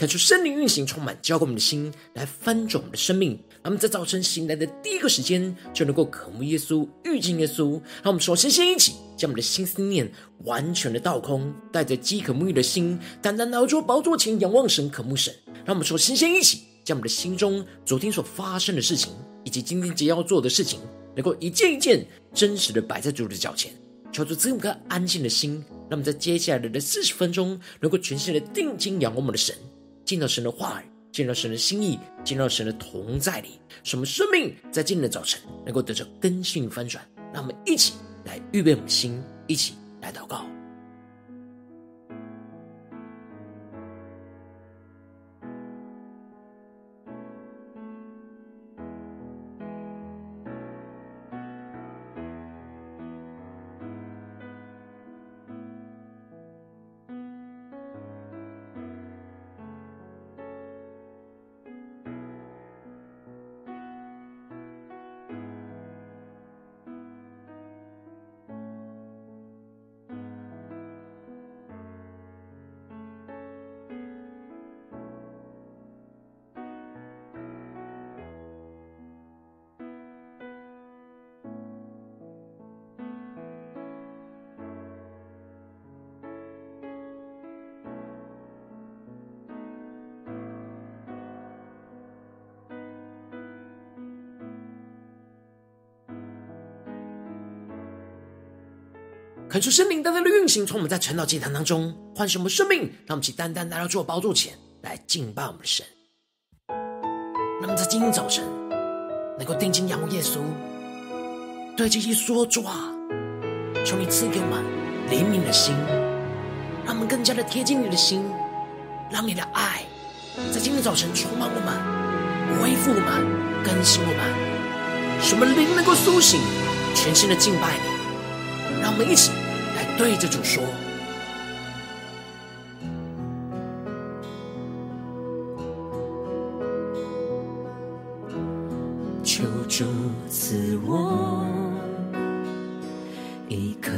看出圣灵运行充满，浇灌我们的心，来翻转我们的生命。让我们在早晨醒来的第一个时间，就能够渴慕耶稣、遇见耶稣。让我们首先先一起将我们的心思念完全的倒空，带着饥渴沐浴的心，单单来到宝座前仰望神、渴慕神。让我们说，先先一起将我们的心中昨天所发生的事情，以及今天即将要做的事情，能够一件一件真实的摆在主的脚前，求主赐我们颗安静的心。那么在接下来的四十分钟，能够全心的定睛仰望我们的神，见到神的话语，见到神的心意，见到神的同在里，什么生命在今天的早晨能够得着根性翻转。让我们一起来预备我们心，一起来祷告。恳求圣灵单单的运行，从我们在晨祷祭坛当中唤醒我们生命，让我们起单单来到主的宝座前来敬拜我们的神。那么在今天早晨能够定睛仰望耶稣，对这些说主啊，求你赐给我们怜悯的心，让我们更加的贴近你的心，让你的爱在今天早晨充满我们，恢复我们，更新我们，使我们灵能够苏醒，全新的敬拜你，让我们一起。对着主说，求主赐我一颗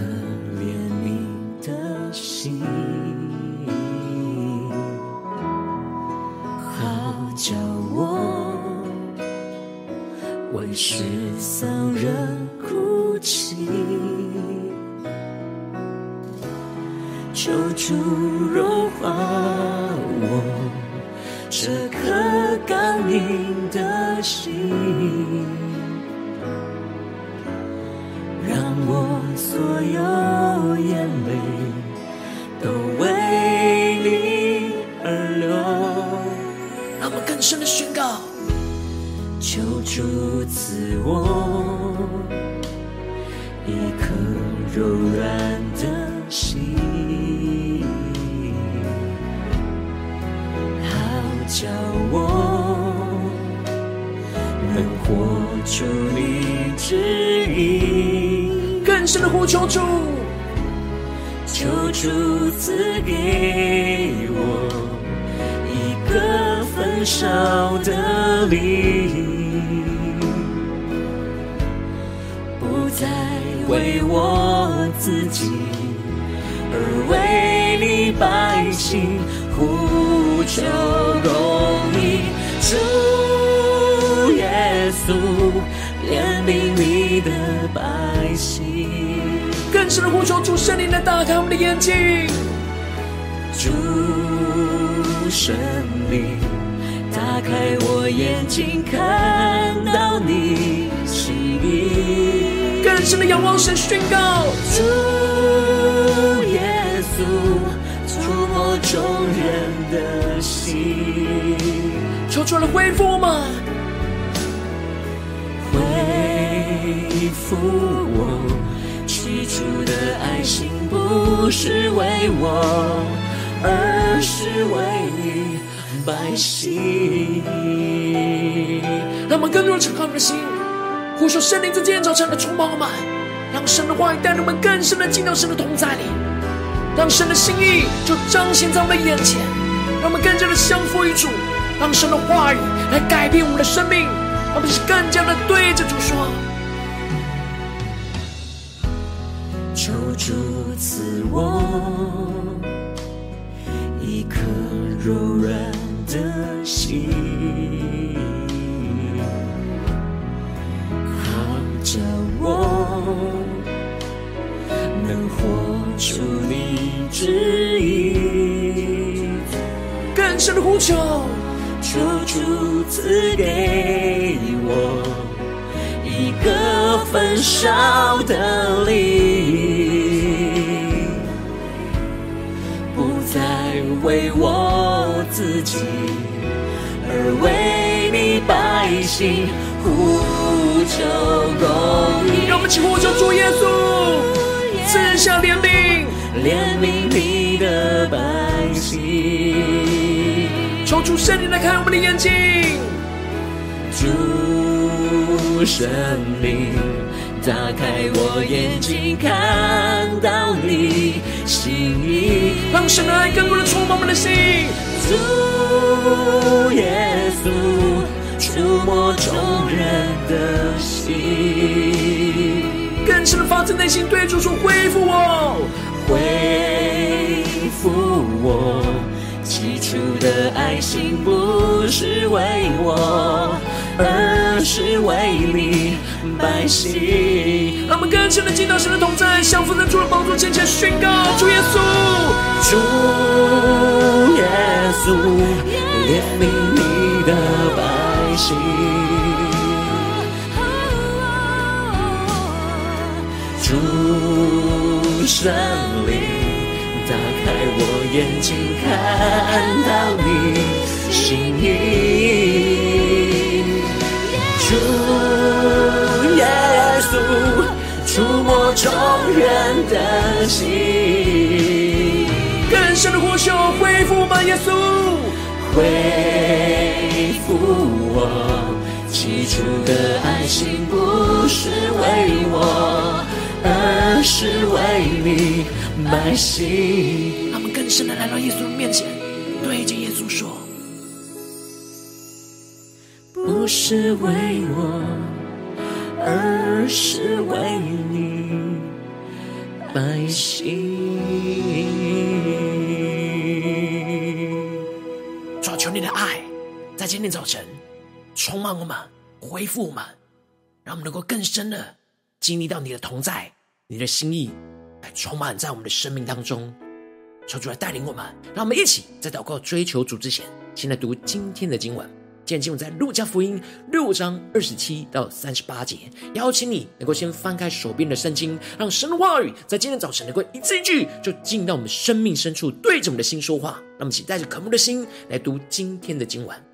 怜悯的心，好叫我为失丧人哭泣。求主融化我这颗刚硬的心，让我所有眼泪都为你而流。让我们更深的宣告：求主赐我一颗柔软求主，求主赐给我一个焚烧的灵，不再为我自己，而为你百姓。呼求公义，主耶稣更深的呼求主圣灵来打开我们的眼睛，主圣灵打开我眼睛，看到你心意，更深的仰望神宣告，主耶稣。触摸众人的心，求出来恢复吗？恢复我起初的爱心，不是为我，而是为你百姓。让我们更多的敞开我们的心，呼求圣灵在今天早晨的充满我们，让神的话语带领我们更深的进到神的同在里。让神的心意就彰显在我们眼前，让我们更加的相服于主，让神的话语来改变我们的生命，让我们是更加的对着主说。主赐我一颗柔软的心，好叫我能活出你旨意。更深的呼求，求主赐给我一个焚烧的灵。为我自己，而为你百姓呼求公义。让我们起呼求主耶稣，赐下怜悯，怜悯你的百姓。求主圣灵来开我们的眼睛，主圣灵打开我眼睛，看到你心意。让神的爱更多的触摸我们的心，主耶稣触摸众人的心，更深的发自内心对主说恢复我，恢复我起初的爱心，不是为我，而是为你百姓。让我们更深的进到神的同在，降服在主的宝座前前宣告：主耶稣，主耶稣，怜悯你的百姓。主圣灵，打开我眼睛，看到你心意。触摸众人的心，更深的呼求，恢复吧，耶稣，恢复我起初的爱心，不是为我，而是为你百姓。他们更深的来到耶稣的面前，对着耶稣说。不是为我，而是为你百姓。主，求你的爱在今天早晨充满我们，恢复我们，让我们能够更深的经历到你的同在，你的心意来充满在我们的生命当中。求主来带领我们，让我们一起在祷告追求主之前，先来读今天的经文。今天经文在路加福音六章二十七到三十八节，邀请你能够先翻开手边的圣经，让神的话语在今天早晨能够一字一句就进到我们生命深处，对着我们的心说话。那么，请带着渴慕的心来读今天的经文。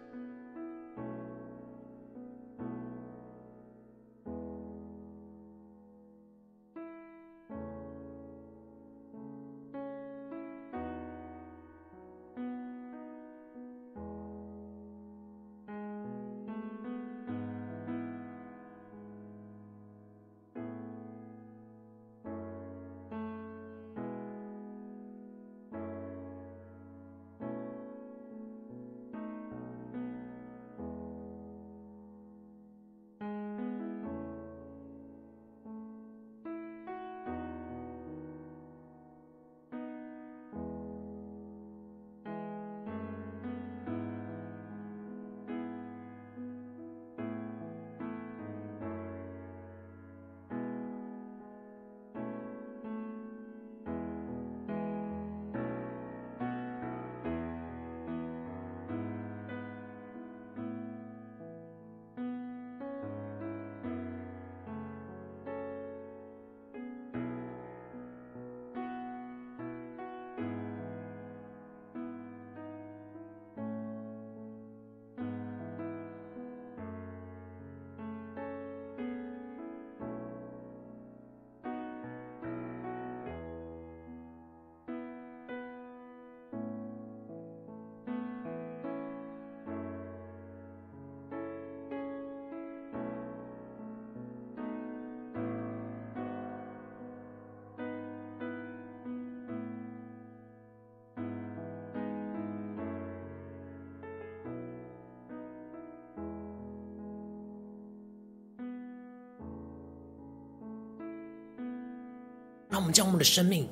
让我们将我们的生命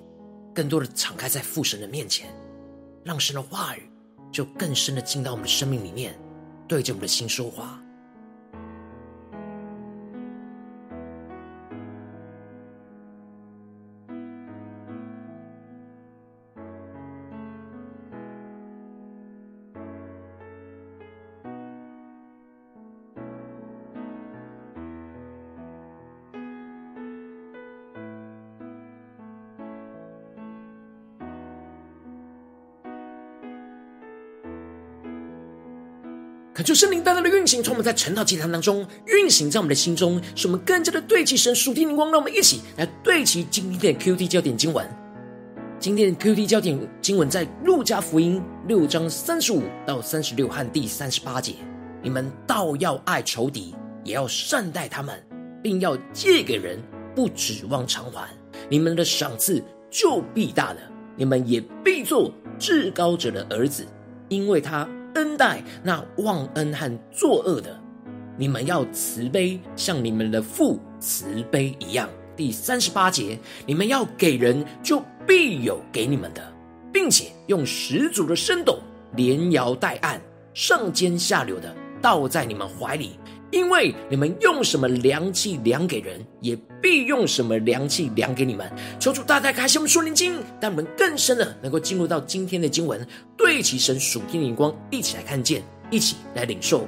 更多的敞开在父神的面前，让神的话语就更深的进到我们的生命里面，对着我们的心说话。求圣灵大大的运行，从我们在晨祷祭坛当中运行在我们的心中，使我们更加的对齐神属天灵光。让我们一起来对齐今天的 QT 焦点经文。今天的 QT 焦点经文在路加福音六章三十五到三十六和第三十八节。你们倒要爱仇敌，也要善待他们，并要借给人，不指望偿还。你们的赏赐就必大了，你们也必做至高者的儿子，因为他。恩待那忘恩和作恶的，你们要慈悲，像你们的父慈悲一样。第三十八节，你们要给人，就必有给你们的，并且用十足的生斗，连摇带按，上尖下流的倒在你们怀里。因为你们用什么量器量给人，也必用什么量器量给你们。求主大大开启我们属灵经，让我们更深的能够进入到今天的经文，对齐神属天的眼光，一起来看见，一起来领受。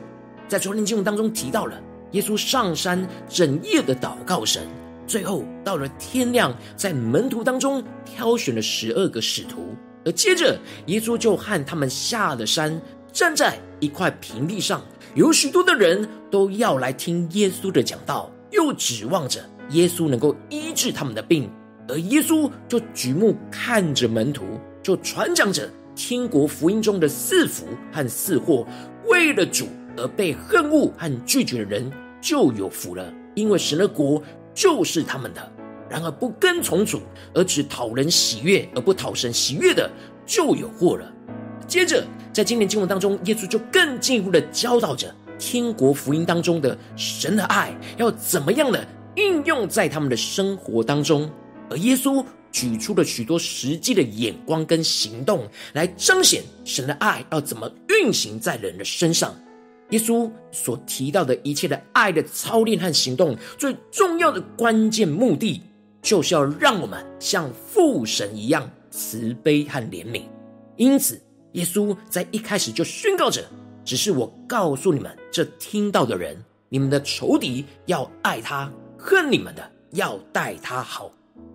在昨天经文当中提到了耶稣上山整夜的祷告神，最后到了天亮，在门徒当中挑选了十二个使徒，而接着耶稣就和他们下了山，站在一块平地上。有许多的人都要来听耶稣的讲道，又指望着耶稣能够医治他们的病，而耶稣就举目看着门徒，就传讲着天国福音中的四福和四祸。为了主而被恨恶和拒绝的人就有福了，因为神的国就是他们的。然而不跟从主而只讨人喜悦而不讨神喜悦的就有祸了。接着。在今年经文当中，耶稣就更进一步的教导着天国福音当中的神的爱要怎么样的应用在他们的生活当中，而耶稣举出了许多实际的眼光跟行动来彰显神的爱要怎么运行在人的身上。耶稣所提到的一切的爱的操练和行动，最重要的关键目的，就是要让我们像父神一样慈悲和怜悯。因此。耶稣在一开始就宣告着：“只是我告诉你们，这听到的人，你们的仇敌要爱他，恨你们的要待他好。”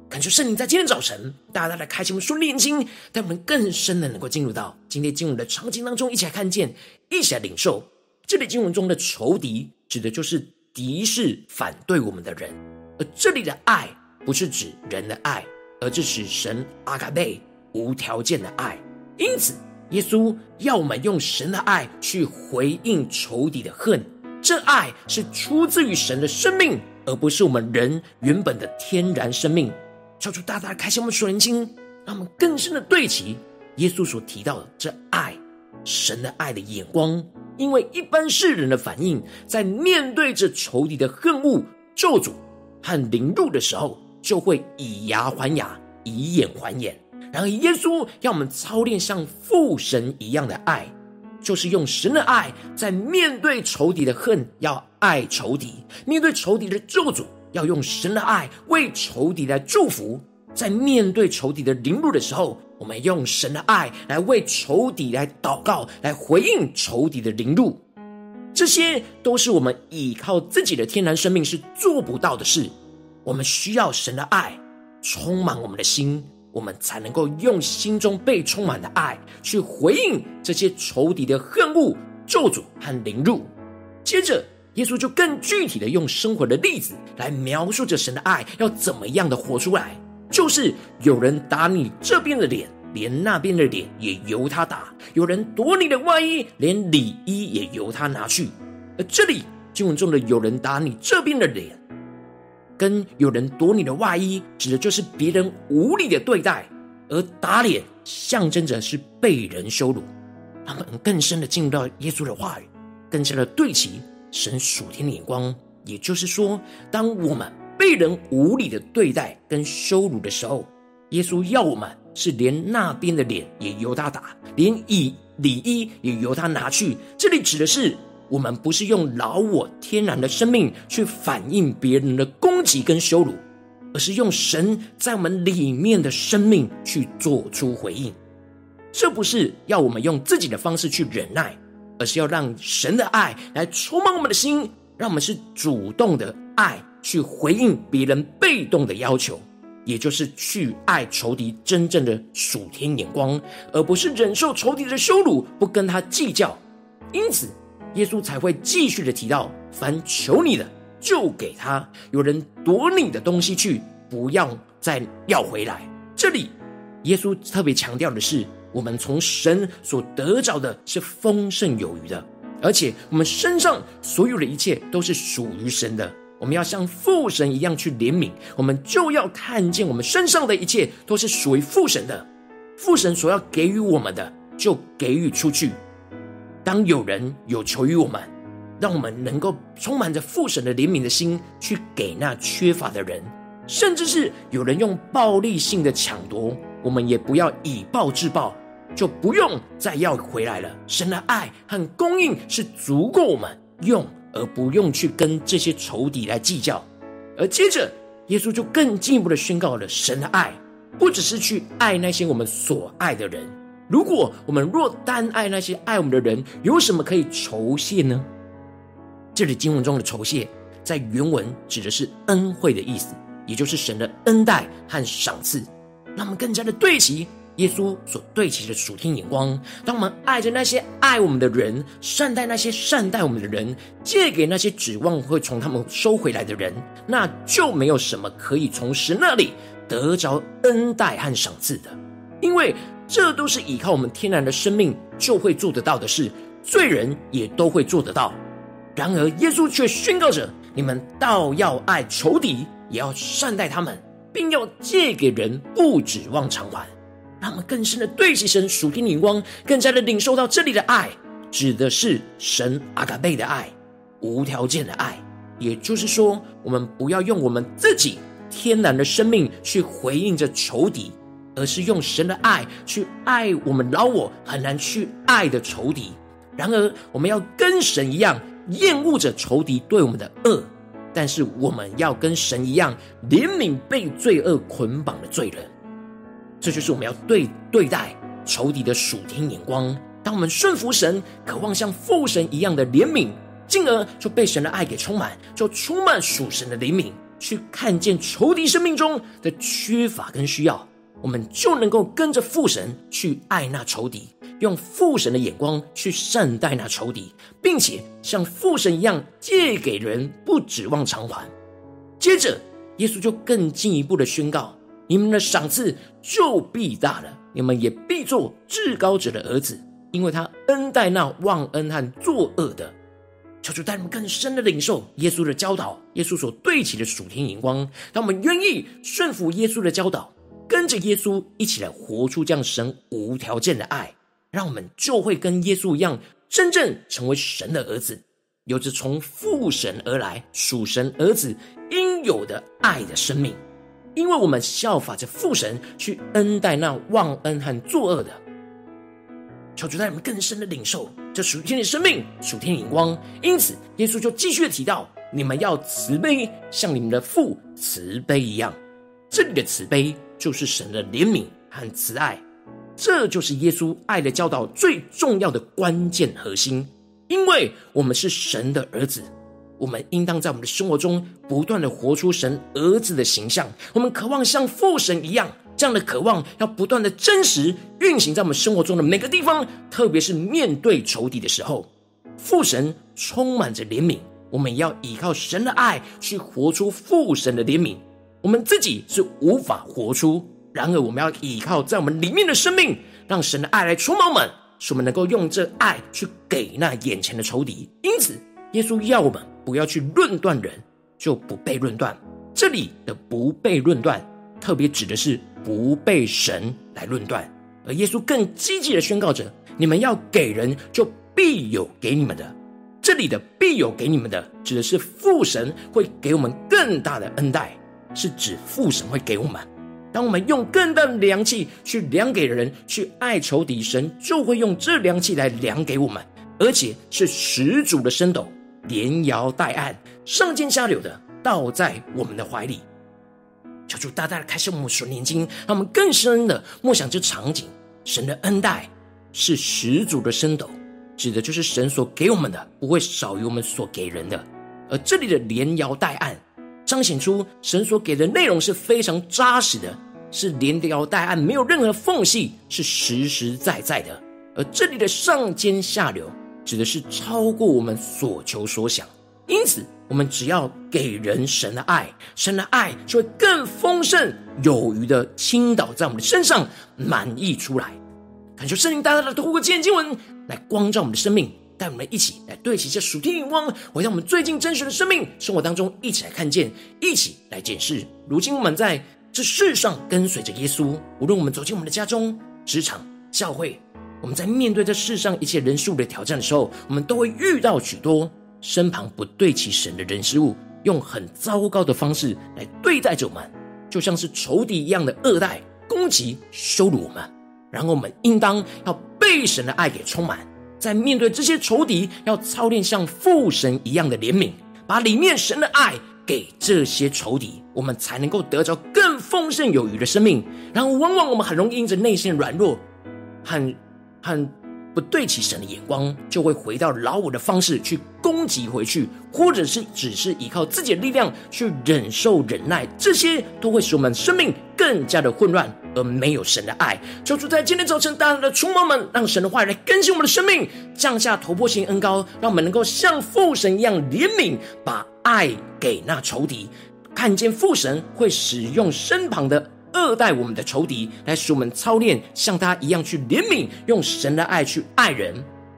感谢圣灵在今天早晨，大家来开启我们属灵眼睛，让我们更深的能够进入到今天经文的场景当中，一起来看见，一起来领受。这里经文中的仇敌，指的就是敌视、反对我们的人；而这里的爱，不是指人的爱，而是指神阿卡贝无条件的爱。因此。耶稣要我们用神的爱去回应仇敌的恨，这爱是出自于神的生命，而不是我们人原本的天然生命。求主大大开启我们属灵心，让我们更深的对齐耶稣所提到的这爱，神的爱的眼光。因为一般世人的反应，在面对着仇敌的恨恶、咒诅和凌辱的时候，就会以牙还牙，以眼还眼。然而，耶稣要我们操练像父神一样的爱，就是用神的爱，在面对仇敌的恨，要爱仇敌；面对仇敌的咒诅，要用神的爱为仇敌来祝福；在面对仇敌的凌辱的时候，我们用神的爱来为仇敌来祷告，来回应仇敌的凌辱。这些都是我们依靠自己的天然生命是做不到的事，我们需要神的爱充满我们的心。我们才能够用心中被充满的爱去回应这些仇敌的恨恶、咒诅和凌辱。接着，耶稣就更具体的用生活的例子来描述着神的爱要怎么样的活出来。就是有人打你这边的脸，连那边的脸也由他打；有人夺你的外衣，连里衣也由他拿去。而这里经文中的有人打你这边的脸。跟有人夺你的外衣，指的就是别人无理的对待；而打脸象征着是被人羞辱。他们更深的进入到耶稣的话语，更加的对齐神属天的眼光。也就是说，当我们被人无理的对待跟羞辱的时候，耶稣要我们是连那边的脸也由他打，连以礼衣也由他拿去。这里指的是我们不是用老我天然的生命去反映别人的攻击跟羞辱，而是用神在我们里面的生命去做出回应。这不是要我们用自己的方式去忍耐，而是要让神的爱来充满我们的心，让我们是主动的爱去回应别人被动的要求，也就是去爱仇敌真正的属天眼光，而不是忍受仇敌的羞辱，不跟他计较。因此，耶稣才会继续的提到：凡求你的，就给他；有人夺你的东西去，不要再要回来。这里，耶稣特别强调的是。我们从神所得着的是丰盛有余的，而且我们身上所有的一切都是属于神的。我们要像父神一样去怜悯，我们就要看见我们身上的一切都是属于父神的。父神所要给予我们的，就给予出去。当有人有求于我们，让我们能够充满着父神的怜悯的心，去给那缺乏的人，甚至是有人用暴力性的抢夺，我们也不要以暴制暴。就不用再要回来了。神的爱和供应是足够我们用，而不用去跟这些仇敌来计较。而接着，耶稣就更进一步的宣告了：神的爱不只是去爱那些我们所爱的人。如果我们若单爱那些爱我们的人，有什么可以酬谢呢？这里经文中的酬谢，在原文指的是恩惠的意思，也就是神的恩待和赏赐，让我们更加的对齐。耶稣所对齐的属天眼光，当我们爱着那些爱我们的人，善待那些善待我们的人，借给那些指望会从他们收回来的人，那就没有什么可以从神那里得着恩待和赏赐的，因为这都是依靠我们天然的生命就会做得到的事，罪人也都会做得到。然而，耶稣却宣告着：你们倒要爱仇敌，也要善待他们，并要借给人，不指望偿还。让我们更深的对齐神属天的眼光，更加的领受到这里的爱，指的是神阿卡贝的爱，无条件的爱。也就是说，我们不要用我们自己天然的生命去回应着仇敌，而是用神的爱去爱我们老我很难去爱的仇敌。然而，我们要跟神一样厌恶着仇敌对我们的恶，但是我们要跟神一样怜悯被罪恶捆绑的罪人。这就是我们要对对待仇敌的属天眼光。当我们顺服神，渴望像父神一样的怜悯，进而就被神的爱给充满，就充满属神的怜悯，去看见仇敌生命中的缺乏跟需要，我们就能够跟着父神去爱那仇敌，用父神的眼光去善待那仇敌，并且像父神一样借给人，不指望偿还。接着，耶稣就更进一步的宣告。你们的赏赐就必大了，你们也必做至高者的儿子，因为他恩待那忘恩和作恶的。求主带我们更深的领受耶稣的教导，耶稣所对齐的属天眼光。让我们愿意顺服耶稣的教导，跟着耶稣一起来活出这样神无条件的爱，让我们就会跟耶稣一样，真正成为神的儿子，有着从父神而来属神儿子应有的爱的生命。因为我们效法着父神去恩待那忘恩和作恶的，求主带你们更深的领受这属天的生命、属天眼光。因此，耶稣就继续的提到：你们要慈悲，像你们的父慈悲一样。这里的慈悲就是神的怜悯和慈爱，这就是耶稣爱的教导最重要的关键核心。因为我们是神的儿子。我们应当在我们的生活中不断的活出神儿子的形象。我们渴望像父神一样，这样的渴望要不断的真实运行在我们生活中的每个地方，特别是面对仇敌的时候，父神充满着怜悯，我们要依靠神的爱去活出父神的怜悯。我们自己是无法活出，然而我们要依靠在我们里面的生命，让神的爱来充满我们，使我们能够用这爱去给那眼前的仇敌。因此，耶稣要我们。不要去论断人，就不被论断。这里的不被论断，特别指的是不被神来论断。而耶稣更积极的宣告着：你们要给人，就必有给你们的。这里的必有给你们的，指的是父神会给我们更大的恩待，是指父神会给我们。当我们用更大的量器去量给人，去爱仇敌，神就会用这量器来量给我们，而且是十足的升斗，连摇带按，上尖下流的倒在我们的怀里。求主大大的开示我们属灵经，让我们更深的默想这场景。神的恩待是十足的升斗，指的就是神所给我们的不会少于我们所给人的。而这里的连摇带按。彰显出神所给的内容是非常扎实的，是连摇带按，没有任何缝隙，是实实在在的。而这里的上尖下流，指的是超过我们所求所想。因此，我们只要给人神的爱，神的爱就会更丰盛有余的倾倒在我们的身上，满溢出来。感受圣灵大大的透过今天经文来光照我们的生命。带我们一起来对齐这属天眼光，回到我们最近真实的生命生活当中，一起来看见，一起来检视。如今我们在这世上跟随着耶稣，无论我们走进我们的家中、职场、教会，我们在面对这世上一切人数的挑战的时候，我们都会遇到许多身旁不对齐神的人事物，用很糟糕的方式来对待着我们，就像是仇敌一样的恶待、攻击、羞辱我们。然后我们应当要被神的爱给充满。在面对这些仇敌，要操练像父神一样的怜悯，把里面神的爱给这些仇敌，我们才能够得着更丰盛有余的生命。然后，往往我们很容易因着内心软弱很很。不对齐神的眼光，就会回到老我的方式去攻击回去，或者是只是依靠自己的力量去忍受忍耐，这些都会使我们生命更加的混乱，而没有神的爱。求主在今天早晨，大大的触摸们，让神的话语来更新我们的生命，降下突破性恩膏，让我们能够像父神一样怜悯，把爱给那仇敌，看见父神会使用身旁的。恶待我们的仇敌，来使我们操练像他一样去怜悯，用神的爱去爱人，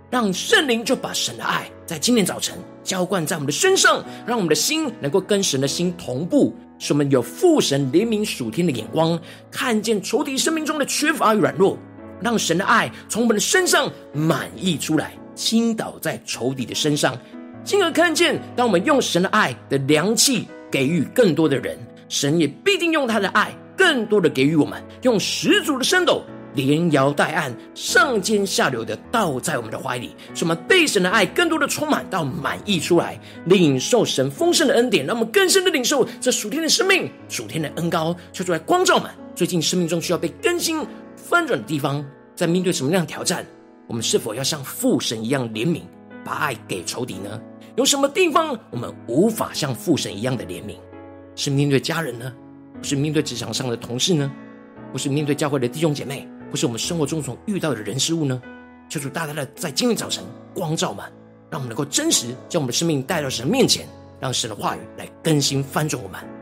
让圣灵就把神的爱在今天早晨浇灌在我们的身上，让我们的心能够跟神的心同步，使我们有父神怜悯属天的眼光，看见仇敌生命中的缺乏与软弱，让神的爱从我们的身上满溢出来，倾倒在仇敌的身上，进而看见，当我们用神的爱的量器给予更多的人，神也必定用他的爱。更多的给予我们，用十足的升斗，连摇带按，上尖下流的倒在我们的怀里，使我们被神的爱更多的充满到满溢出来，领受神丰盛的恩典，让我们更深的领受这属天的生命、属天的恩膏，求主来光照们。最近生命中需要被更新翻转的地方，在面对什么样的挑战，我们是否要像父神一样怜悯，把爱给仇敌呢？有什么地方我们无法像父神一样的怜悯？是面对家人呢？不是面对职场上的同事呢？不是面对教会的弟兄姐妹？不是我们生活中所遇到的人事物呢？求主大大的在今天早晨光照们，让我们能够真实将我们的生命带到神面前，让神的话语来更新翻转我们。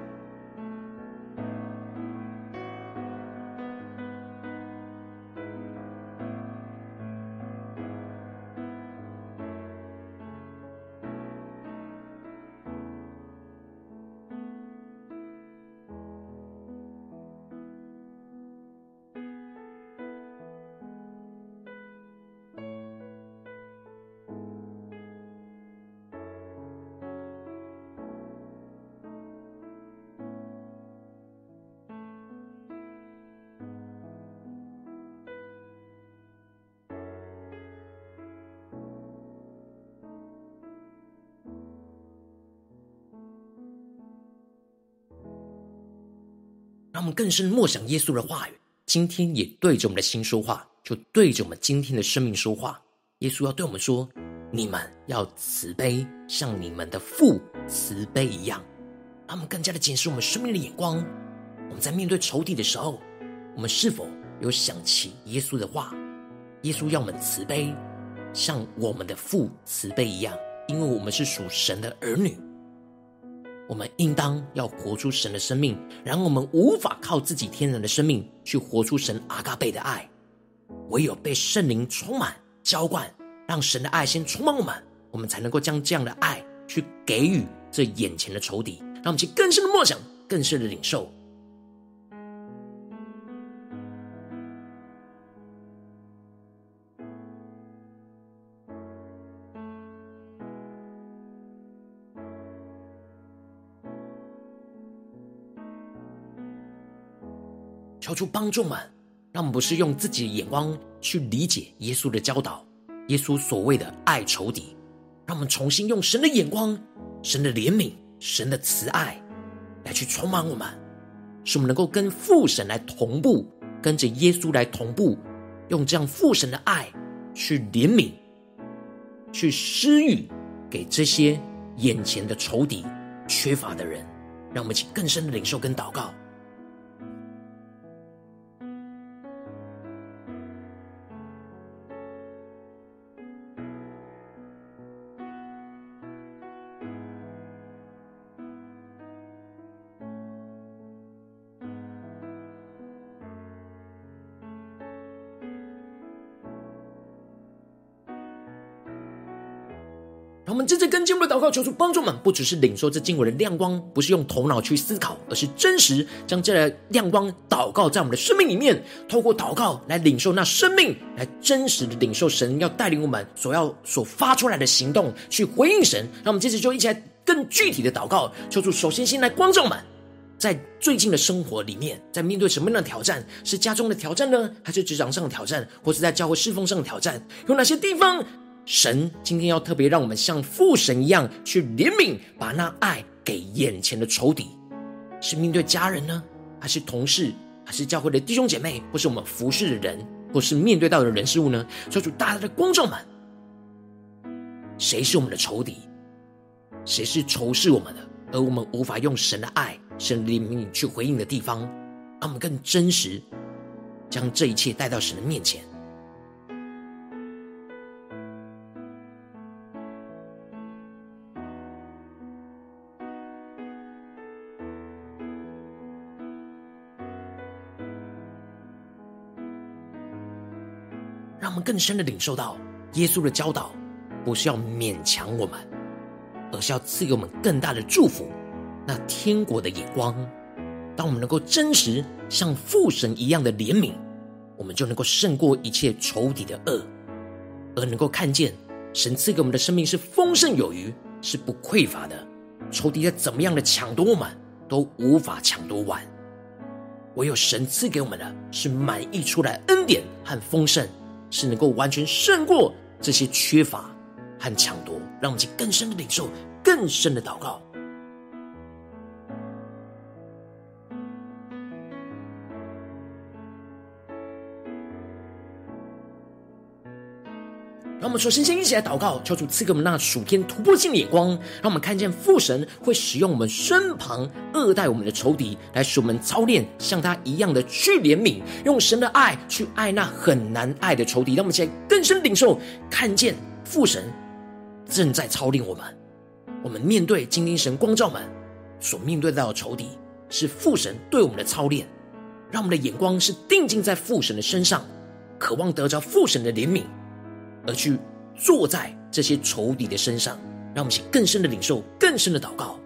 我们更深默想耶稣的话语，今天也对着我们的心说话，就对着我们今天的生命说话。耶稣要对我们说：“你们要慈悲，像你们的父慈悲一样。”让我们更加的检视我们生命的眼光。我们在面对仇敌的时候，我们是否有想起耶稣的话？耶稣要我们慈悲，像我们的父慈悲一样，因为我们是属神的儿女。我们应当要活出神的生命，然而我们无法靠自己天然的生命去活出神阿嘎贝的爱，唯有被圣灵充满浇灌，让神的爱先充满我们，我们才能够将这样的爱去给予这眼前的仇敌，让我们去更深的默想，更深的领受。求主帮助们，让我们不是用自己的眼光去理解耶稣的教导，耶稣所谓的爱仇敌，让我们重新用神的眼光、神的怜悯、神的慈爱来去充满我们，使我们能够跟父神来同步，跟着耶稣来同步，用这样父神的爱去怜悯，去施予给这些眼前的仇敌、缺乏的人。让我们去更深的领受跟祷告。告，求主帮助们，不只是领受这经文的亮光，不是用头脑去思考，而是真实将这亮光祷告在我们的生命里面，透过祷告来领受那生命，来真实的领受神要带领我们所要所发出来的行动，去回应神。让我们接着就一起来更具体的祷告，求主首先先来光照们，在最近的生活里面，在面对什么样的挑战？是家中的挑战呢，还是职场上的挑战，或是在教会侍奉上的挑战？有哪些地方？神今天要特别让我们像父神一样去怜悯，把那爱给眼前的仇敌，是面对家人呢，还是同事，还是教会的弟兄姐妹，或是我们服侍的人，或是面对到的人事物呢？求主大大的光照们，谁是我们的仇敌？谁是仇视我们的？而我们无法用神的爱、神的怜悯去回应的地方，让我们更真实，将这一切带到神的面前。更深的领受到耶稣的教导，不是要勉强我们，而是要赐给我们更大的祝福。那天国的眼光，当我们能够真实像父神一样的怜悯，我们就能够胜过一切仇敌的恶，而能够看见神赐给我们的生命是丰盛有余，是不匮乏的。仇敌在怎么样的抢夺我们，都无法抢夺完。唯有神赐给我们的是满溢出来恩典和丰盛。是能够完全胜过这些缺乏和抢夺，让我们去更深的领受，更深的祷告。让我们说，先先一起来祷告，求主赐给我们那属天突破性的眼光，让我们看见父神会使用我们身旁恶待我们的仇敌，来使我们操练像他一样的去怜悯，用神的爱去爱那很难爱的仇敌。让我们现在更深领受，看见父神正在操练我们。我们面对精灵神光照们所面对到的仇敌，是父神对我们的操练，让我们的眼光是定睛在父神的身上，渴望得着父神的怜悯。而去坐在这些仇敌的身上，让我们去更深的领受，更深的祷告。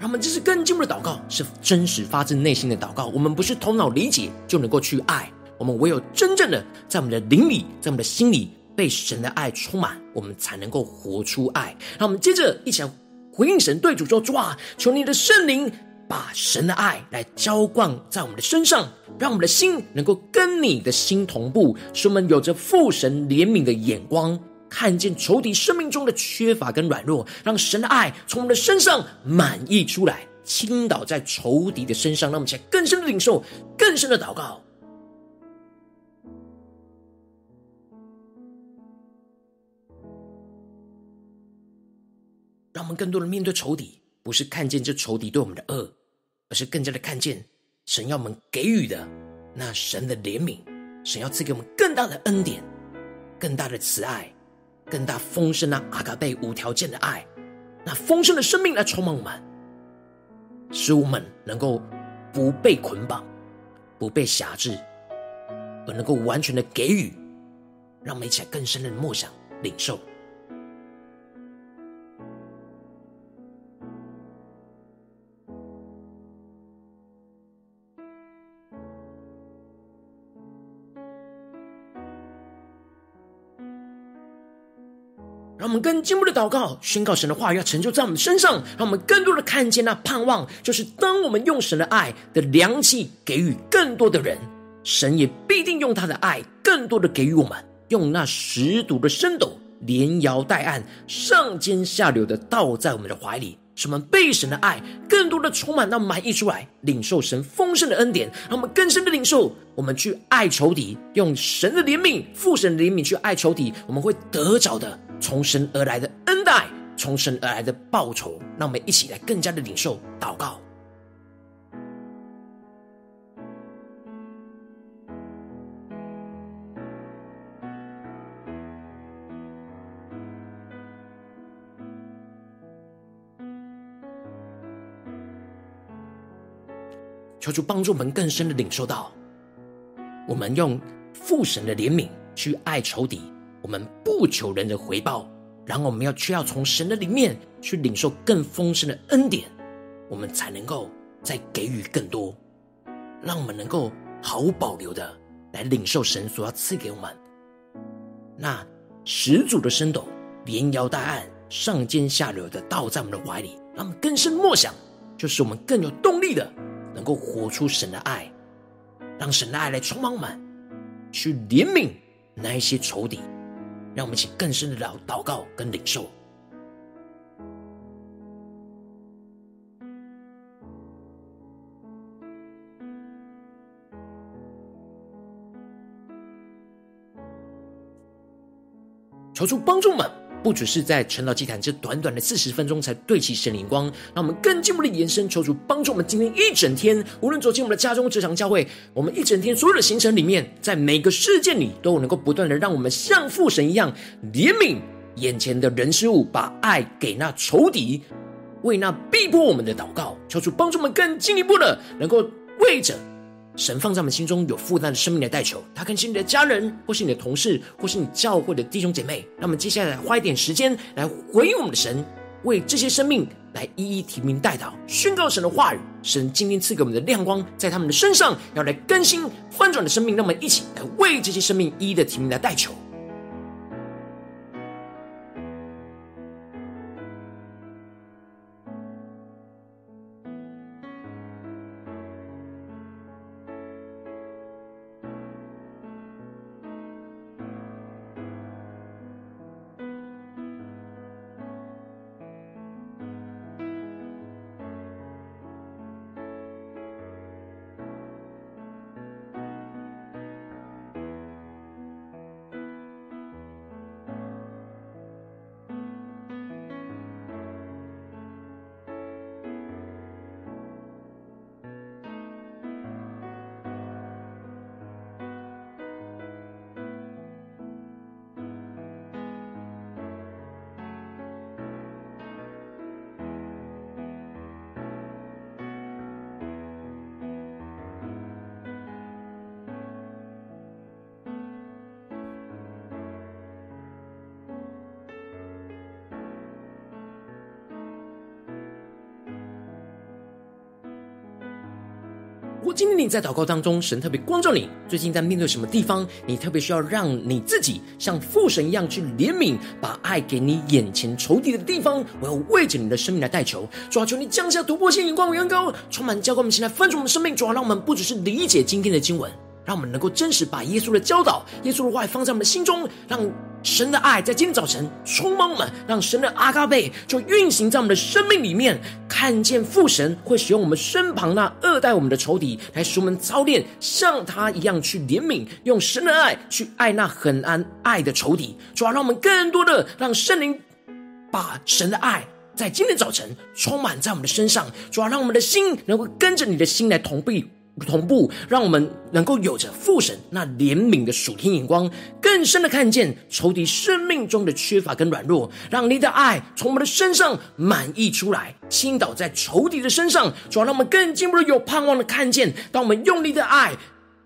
让我们这是更进步的祷告，是真实发自内心的祷告。我们不是头脑理解就能够去爱。我们唯有真正的在我们的灵里，在我们的心里被神的爱充满，我们才能够活出爱。让我们接着一起来回应神，对主说：主啊，求你的圣灵把神的爱来浇灌在我们的身上，让我们的心能够跟你的心同步，使我们有着父神怜悯的眼光，看见仇敌生命中的缺乏跟软弱，让神的爱从我们的身上满溢出来，倾倒在仇敌的身上。让我们才更深的领受，更深的祷告。让我们更多的面对仇敌，不是看见这仇敌对我们的恶，而是更加的看见神要我们给予的那神的怜悯，神要赐给我们更大的恩典、更大的慈爱、更大丰盛那阿卡贝无条件的爱，那丰盛的生命来充满我们，使我们能够不被捆绑、不被辖制，而能够完全的给予。让我们一起来更深的默想、领受。们更进步的祷告，宣告神的话语要成就在我们身上，让我们更多的看见那盼望，就是当我们用神的爱的良器给予更多的人，神也必定用他的爱更多的给予我们，用那十足的升斗，连摇带按，上尖下流的倒在我们的怀里。使我们被神的爱更多的充满到满溢出来，领受神丰盛的恩典，让我们更深的领受。我们去爱仇敌，用神的怜悯、父神的怜悯去爱仇敌，我们会得着的从神而来的恩待，从神而来的报酬。让我们一起来更加的领受祷告。求主帮助我们更深的领受到，我们用父神的怜悯去爱仇敌，我们不求人的回报，然后我们要却要从神的里面去领受更丰盛的恩典，我们才能够再给予更多，让我们能够毫无保留的来领受神所要赐给我们那十足的升斗，连摇带按，上尖下流的倒在我们的怀里，让我们更深默想，就是我们更有动力的。能够活出神的爱，让神的爱来充满我们，去怜悯那一些仇敌，让我们请更深的祷祷告跟领受。求主帮助们。不只是在晨祷祭坛这短短的四十分钟才对齐神灵光，让我们更进一步的延伸，求主帮助我们今天一整天，无论走进我们的家中、职场、教会，我们一整天所有的行程里面，在每个事件里，都能够不断的让我们像父神一样怜悯眼前的人事物，把爱给那仇敌，为那逼迫我们的祷告，求主帮助我们更进一步的能够为着。神放在我们心中有负担的生命来代求，他可能是你的家人，或是你的同事，或是你教会的弟兄姐妹。那么接下来花一点时间来回应我们的神，为这些生命来一一提名代祷，宣告神的话语。神今天赐给我们的亮光，在他们的身上要来更新翻转的生命。让我们一起来为这些生命一一的提名来代求。如果今天你在祷告当中，神特别光照你，最近在面对什么地方，你特别需要让你自己像父神一样去怜悯，把爱给你眼前仇敌的地方，我要为着你的生命来代求，主啊，求你降下突破性眼光，为恩膏，充满浇灌我们现在分盛我们生命，主啊，让我们不只是理解今天的经文。让我们能够真实把耶稣的教导、耶稣的话放在我们心中，让神的爱在今天早晨充满我们，让神的阿嘎贝就运行在我们的生命里面。看见父神会使用我们身旁那恶待我们的仇敌，来使我们操练像他一样去怜悯，用神的爱去爱那很难爱的仇敌。主要让我们更多的让圣灵把神的爱在今天早晨充满在我们的身上。主要让我们的心能够跟着你的心来同步。同步，让我们能够有着父神那怜悯的属天眼光，更深的看见仇敌生命中的缺乏跟软弱，让你的爱从我们的身上满溢出来，倾倒在仇敌的身上，主要让我们更进一步的有盼望的看见，当我们用你的爱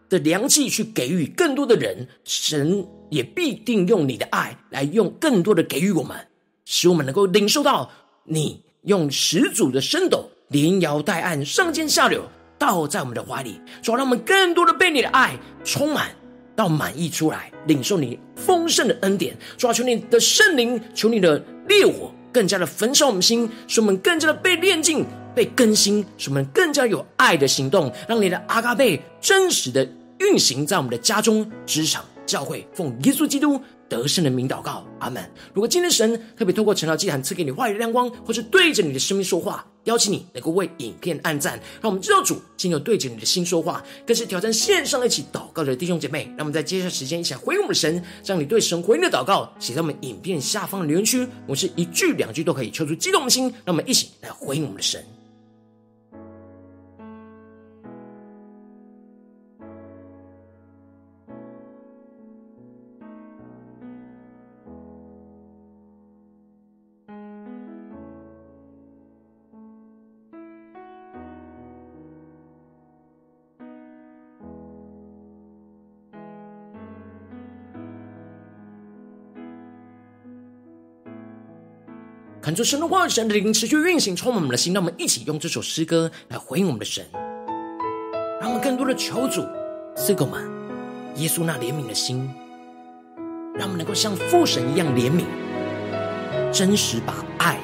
的良器去给予更多的人，神也必定用你的爱来用更多的给予我们，使我们能够领受到你用十足的升斗，连摇带按，上尖下流。倒在我们的怀里，主要让我们更多的被你的爱充满，到满溢出来，领受你丰盛的恩典。主啊，求你的圣灵，求你的烈火更加的焚烧我们心，使我们更加的被炼净、被更新，使我们更加有爱的行动，让你的阿嘎贝真实的运行在我们的家中、职场、教会，奉耶稣基督得胜的名祷告，阿门。如果今天神特别透过晨祷祭坛赐给你话语的亮光，或是对着你的生命说话，邀请你能够为影片按赞，让我们知道主今天有对着你的心说话，更是挑战线上一起祷告的弟兄姐妹。让我们在接下来时间一起来回应我们的神，让你对神回应的祷告写在我们影片下方的留言区，我是一句两句都可以抽出激动的心，让我们一起来回应我们的神。看出神的话语，神的灵持续运行，充满我们的心。让我们一起用这首诗歌来回应我们的神，让我们更多的求主赐给我们耶稣那怜悯的心，让我们能够像父神一样怜悯，真实把爱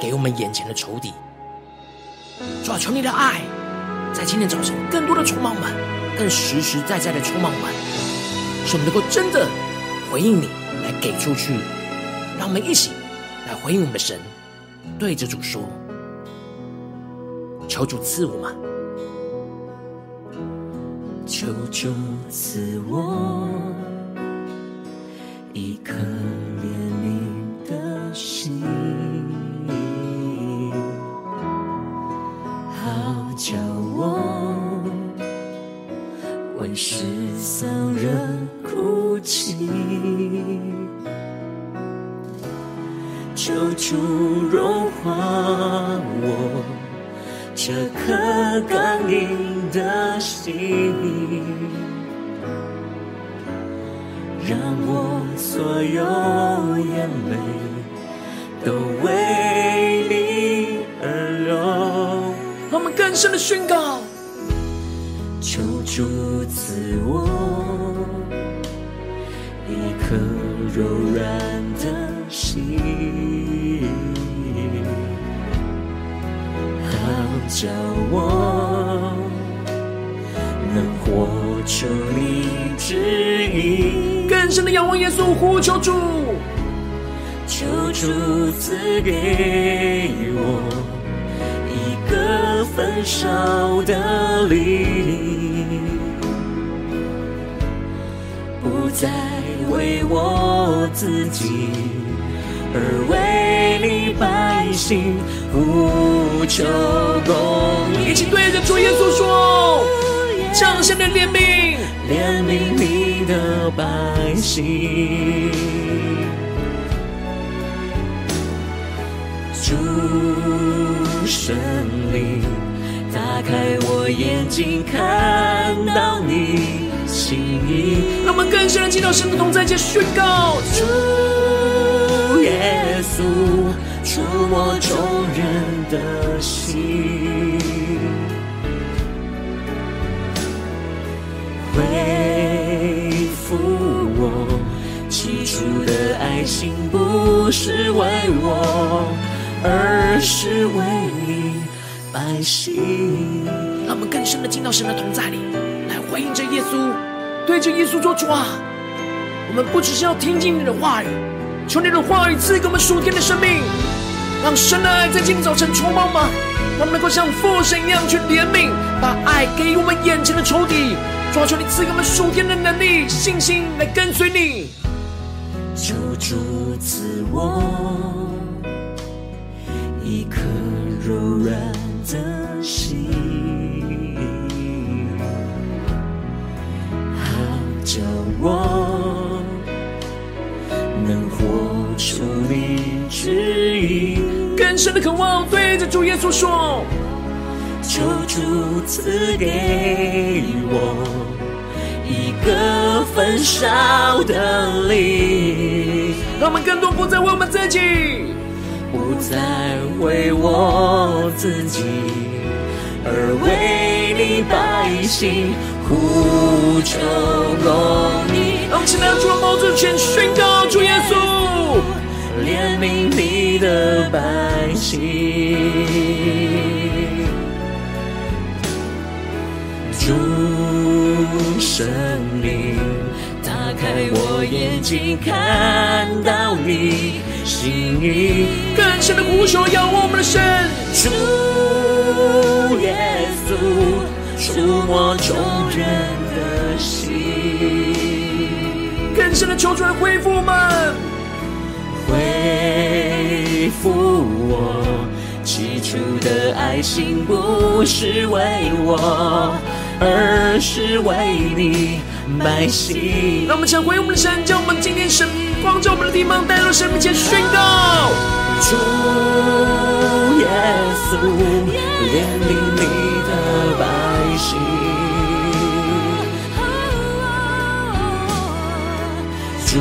给我们眼前的仇敌。主啊，求你的爱在今天早晨更多的充满我们，更实实在在的充满我们，使我们能够真的回应你，来给出去。让我们一起。来回应我们的神，对着主说：“求主赐我们，求主赐我一颗让我们更深的宣告：求主赐我一颗柔软的心。好叫我能活出你旨意，更深的仰望耶稣，呼求主，求主赐给我焚烧的灵，不再为我自己，而为你百姓。呼求公义，一起对着主耶稣说：降下的怜悯，怜悯你的百姓。主圣灵，开我眼睛，看到你心意。让我们更深的进到神的同在，且宣告主耶稣。触摸众人的心，恢复我起初的爱心，不是为我，而是为你百姓。让我们更深的进到神的同在里，来回应着耶稣，对着耶稣说：主啊，我们不只是要听进你的话语，求你的话语赐给我们属天的生命。让神的爱在今天早晨充满吗？我们能够像父神一样去怜悯，把爱给予我们眼前的仇敌。抓住，你赐给我们属天的能力、信心来跟随你。求主赐我一颗柔软的心，好叫我能活出你旨意。更深的渴望，对着主耶稣说：求主赐给我一个焚烧的灵，让我们更多不再为我们自己，不再为我自己，而为你百姓呼求公们现在主的宝座前宣告主耶稣，怜悯你的百姓，主圣灵，打开我眼睛，看到你心意，更深的呼求，要我们的神，主耶稣，触摸众人的心。更深的求主来恢复我们，恢复我起初的爱心，不是为我，而是为你百姓。让我们抢回我们的神，将我们今天神光照我们的地方带到神面前宣告：主耶稣，怜悯你的百姓。主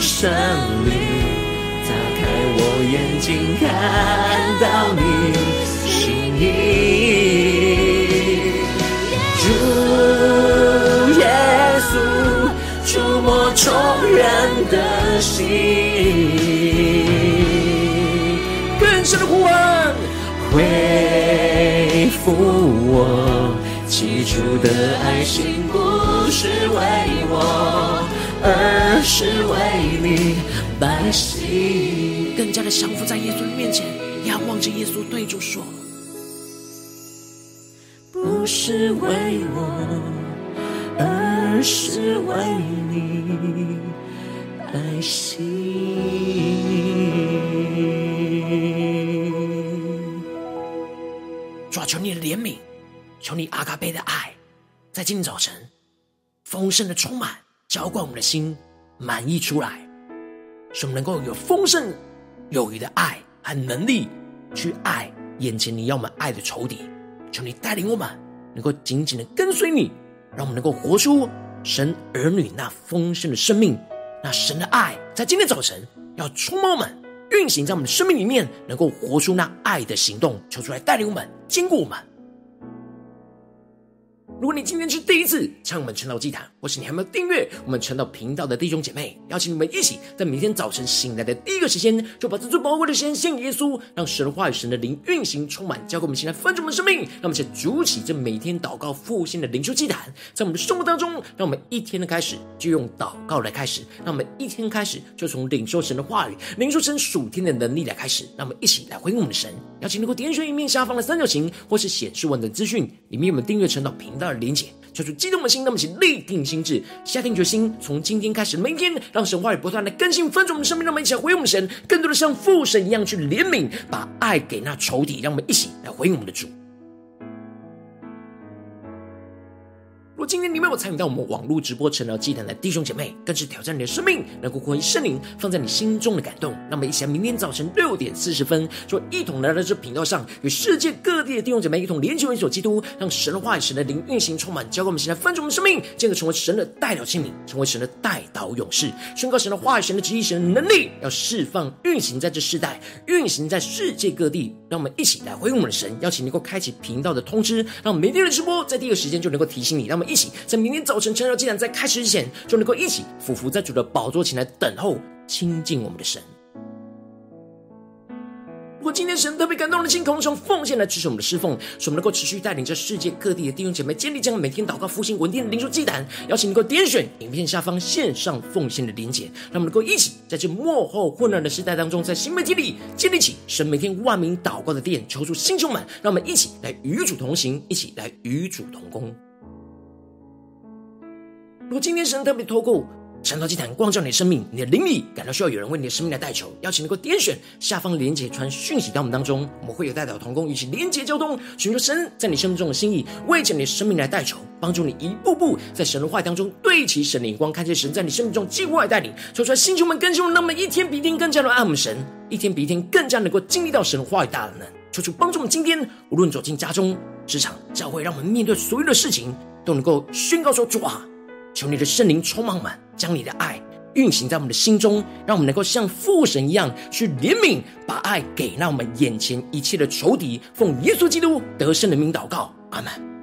圣灵，打开我眼睛，看到你心意。主耶稣，触摸众人的心，更深的呼唤，恢复我起初的爱心，不是为我。而是为你百姓，更加的降服在耶稣的面前，仰望着耶稣，对主说：不是为我，而是为你百姓。主啊，求你的怜悯，求你阿嘎贝的爱，在今天早晨丰盛的充满。浇灌我们的心，满溢出来，使我们能够有丰盛有余的爱和能力去爱眼前你要我们爱的仇敌。求你带领我们，能够紧紧的跟随你，让我们能够活出神儿女那丰盛的生命。那神的爱在今天早晨要充满我们，运行在我们的生命里面，能够活出那爱的行动。求出来带领我们，坚固我们。如果你今天是第一次参与我们晨祷祭坛，或是你还没有订阅我们晨祷频道的弟兄姐妹，邀请你们一起在每天早晨醒来的第一个时间，就把这最宝贵的时间献给耶稣，让神的话语、神的灵运行充满，交给我们，现在丰盛的生命。让我们先筑起这每天祷告复兴的灵修祭坛，在我们的生活当中，让我们一天的开始就用祷告来开始，让我们一天开始就从领受神的话语、领受神属天的能力来开始。让我们一起来回应我们的神。邀请你给我点选页面下方的三角形，或是显示文的资讯里面有没有订阅晨祷频道的。连结，抓住激动的心，那么请立定心智，下定决心，从今天开始，每天，让神话语不断的更新翻转我们的生命，让我们一起来回应我们神，更多的像父神一样去怜悯，把爱给那仇敌，让我们一起来回应我们的主。如果今天你没有参与到我们网络直播晨祷祭坛的弟兄姐妹，更是挑战你的生命，能够回应圣灵放在你心中的感动。那么，一起来明天早晨六点四十分，就一同来到这频道上，与世界各地的弟兄姐妹一同连接为所基督，让神的话语、神的灵运行充满，教给我们现在丰盛我们生命，进而成为神的代表器皿，成为神的代祷勇士，宣告神的话语、神的旨意、神的能力，要释放运行在这世代，运行在世界各地。让我们一起来回应我们的神，邀请能够开启频道的通知，让每天的直播在第一个时间就能够提醒你。让我们一起在明天早晨晨祷祭坛在开始之前，就能够一起俯伏在主的宝座前来等候亲近我们的神。如果今天神特别感动的心，渴望从奉献来支持我们的侍奉，使我们能够持续带领着世界各地的弟兄姐妹建立这样每天祷告复兴稳定的灵修祭坛。邀请能够点选影片下方线上奉献的连结，让我们能够一起在这幕后混乱的时代当中，在新媒体里建立起神每天万名祷告的殿，求助心充满，让我们一起来与主同行，一起来与主同工。如果今天神特别透过晨祷祭坛光照你的生命，你的灵里感到需要有人为你的生命来代求，邀请能够点选下方连结传讯息到我们当中，我们会有代表同工与其连结交通，寻求神在你生命中的心意，为着你的生命来代求，帮助你一步步在神的话当中对齐神的眼光，看见神在你生命中计划带领，说出来星球们更新，那么一天比一天更加的爱我们神，一天比一天更加能够经历到神的话语大能，求主帮助我们今天无论走进家中、职场、教会，让我们面对所有的事情都能够宣告说主啊。求你的圣灵充满满，将你的爱运行在我们的心中，让我们能够像父神一样去怜悯，把爱给那我们眼前一切的仇敌。奉耶稣基督得胜的名祷告，阿门。